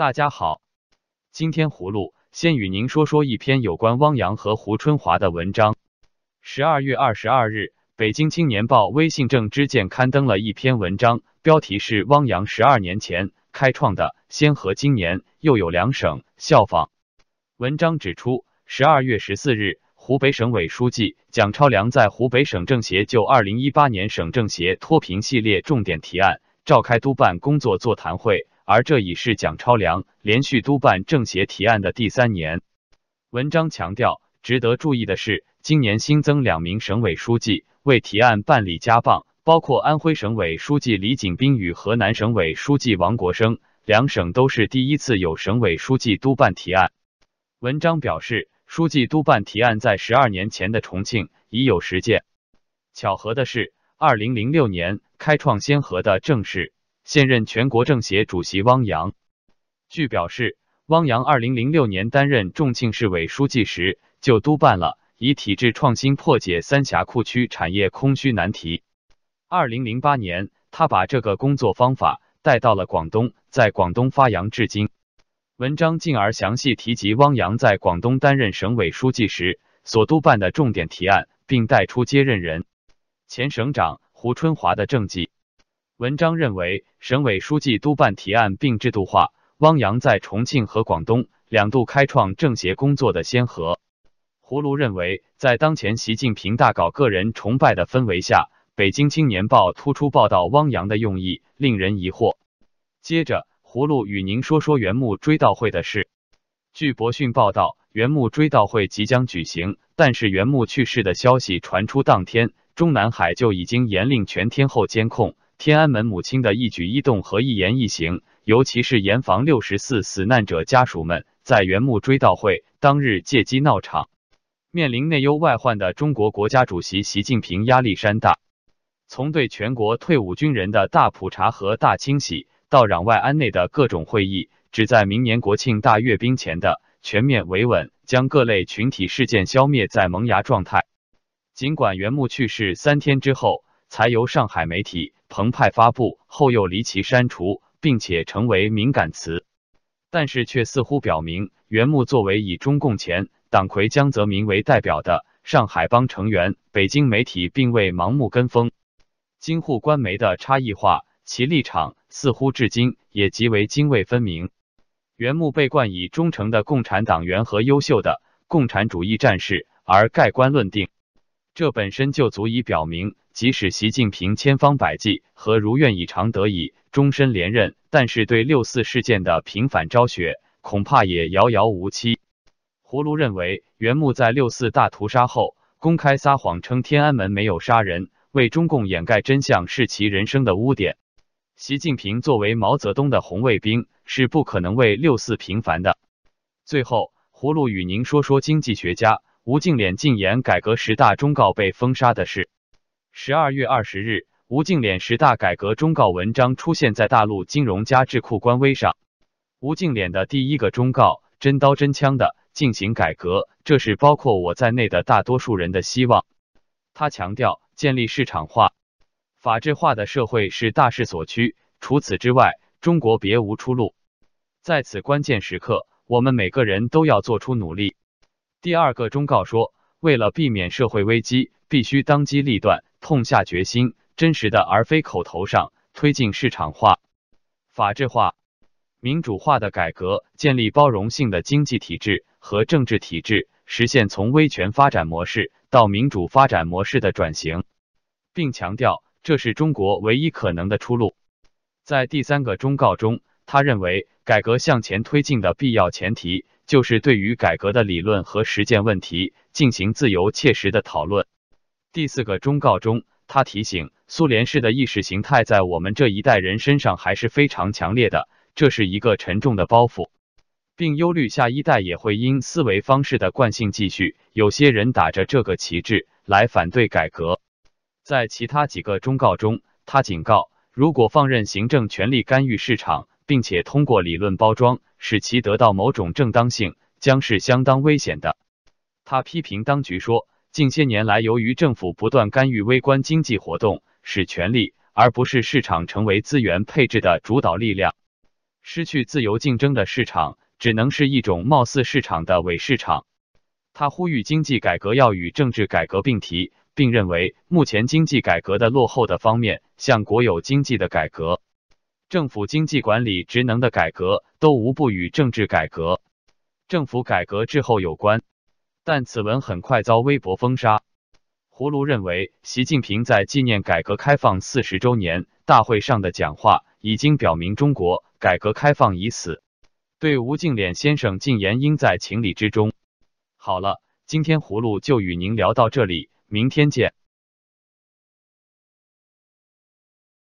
大家好，今天葫芦先与您说说一篇有关汪洋和胡春华的文章。十二月二十二日，北京青年报微信正之见刊登了一篇文章，标题是“汪洋十二年前开创的先河，今年又有两省效仿”。文章指出，十二月十四日，湖北省委书记蒋超良在湖北省政协就二零一八年省政协脱贫系列重点提案召开督办工作座谈会。而这已是蒋超良连续督办政协提案的第三年。文章强调，值得注意的是，今年新增两名省委书记为提案办理加棒，包括安徽省委书记李锦斌与河南省委书记王国生，两省都是第一次有省委书记督办提案。文章表示，书记督办提案在十二年前的重庆已有实践。巧合的是，二零零六年开创先河的正是。现任全国政协主席汪洋，据表示，汪洋二零零六年担任重庆市委书记时，就督办了以体制创新破解三峡库区产业空虚难题。二零零八年，他把这个工作方法带到了广东，在广东发扬至今。文章进而详细提及汪洋在广东担任省委书记时所督办的重点提案，并带出接任人前省长胡春华的政绩。文章认为，省委书记督办提案并制度化，汪洋在重庆和广东两度开创政协工作的先河。胡卢认为，在当前习近平大搞个人崇拜的氛围下，北京青年报突出报道汪洋的用意，令人疑惑。接着，胡卢与您说说原木追悼会的事。据博讯报道，原木追悼会即将举行，但是原木去世的消息传出当天，中南海就已经严令全天候监控。天安门母亲的一举一动和一言一行，尤其是严防六十四死难者家属们在原木追悼会当日借机闹场。面临内忧外患的中国国家主席习近平压力山大，从对全国退伍军人的大普查和大清洗，到攘外安内的各种会议，只在明年国庆大阅兵前的全面维稳，将各类群体事件消灭在萌芽状态。尽管原木去世三天之后，才由上海媒体。澎湃发布后又离奇删除，并且成为敏感词，但是却似乎表明，原木作为以中共前党魁江泽民为代表的上海帮成员，北京媒体并未盲目跟风。京沪官媒的差异化，其立场似乎至今也极为泾渭分明。原木被冠以忠诚的共产党员和优秀的共产主义战士而盖棺论定，这本身就足以表明。即使习近平千方百计和如愿以偿得以终身连任，但是对六四事件的平反昭雪，恐怕也遥遥无期。胡卢认为，袁木在六四大屠杀后公开撒谎称天安门没有杀人，为中共掩盖真相是其人生的污点。习近平作为毛泽东的红卫兵，是不可能为六四平反的。最后，胡卢与您说说经济学家吴敬琏禁言改革十大忠告被封杀的事。十二月二十日，吴敬琏十大改革忠告文章出现在大陆金融家智库官微上。吴敬琏的第一个忠告：真刀真枪的进行改革，这是包括我在内的大多数人的希望。他强调，建立市场化、法治化的社会是大势所趋，除此之外，中国别无出路。在此关键时刻，我们每个人都要做出努力。第二个忠告说，为了避免社会危机，必须当机立断。痛下决心，真实的而非口头上推进市场化、法治化、民主化的改革，建立包容性的经济体制和政治体制，实现从威权发展模式到民主发展模式的转型，并强调这是中国唯一可能的出路。在第三个忠告中，他认为改革向前推进的必要前提就是对于改革的理论和实践问题进行自由切实的讨论。第四个忠告中，他提醒苏联式的意识形态在我们这一代人身上还是非常强烈的，这是一个沉重的包袱，并忧虑下一代也会因思维方式的惯性继续，有些人打着这个旗帜来反对改革。在其他几个忠告中，他警告，如果放任行政权力干预市场，并且通过理论包装使其得到某种正当性，将是相当危险的。他批评当局说。近些年来，由于政府不断干预微观经济活动，使权力而不是市场成为资源配置的主导力量。失去自由竞争的市场只能是一种貌似市场的伪市场。他呼吁经济改革要与政治改革并提，并认为目前经济改革的落后的方面，像国有经济的改革、政府经济管理职能的改革，都无不与政治改革、政府改革滞后有关。但此文很快遭微博封杀。葫芦认为，习近平在纪念改革开放四十周年大会上的讲话，已经表明中国改革开放已死，对吴敬琏先生进言应在情理之中。好了，今天葫芦就与您聊到这里，明天见。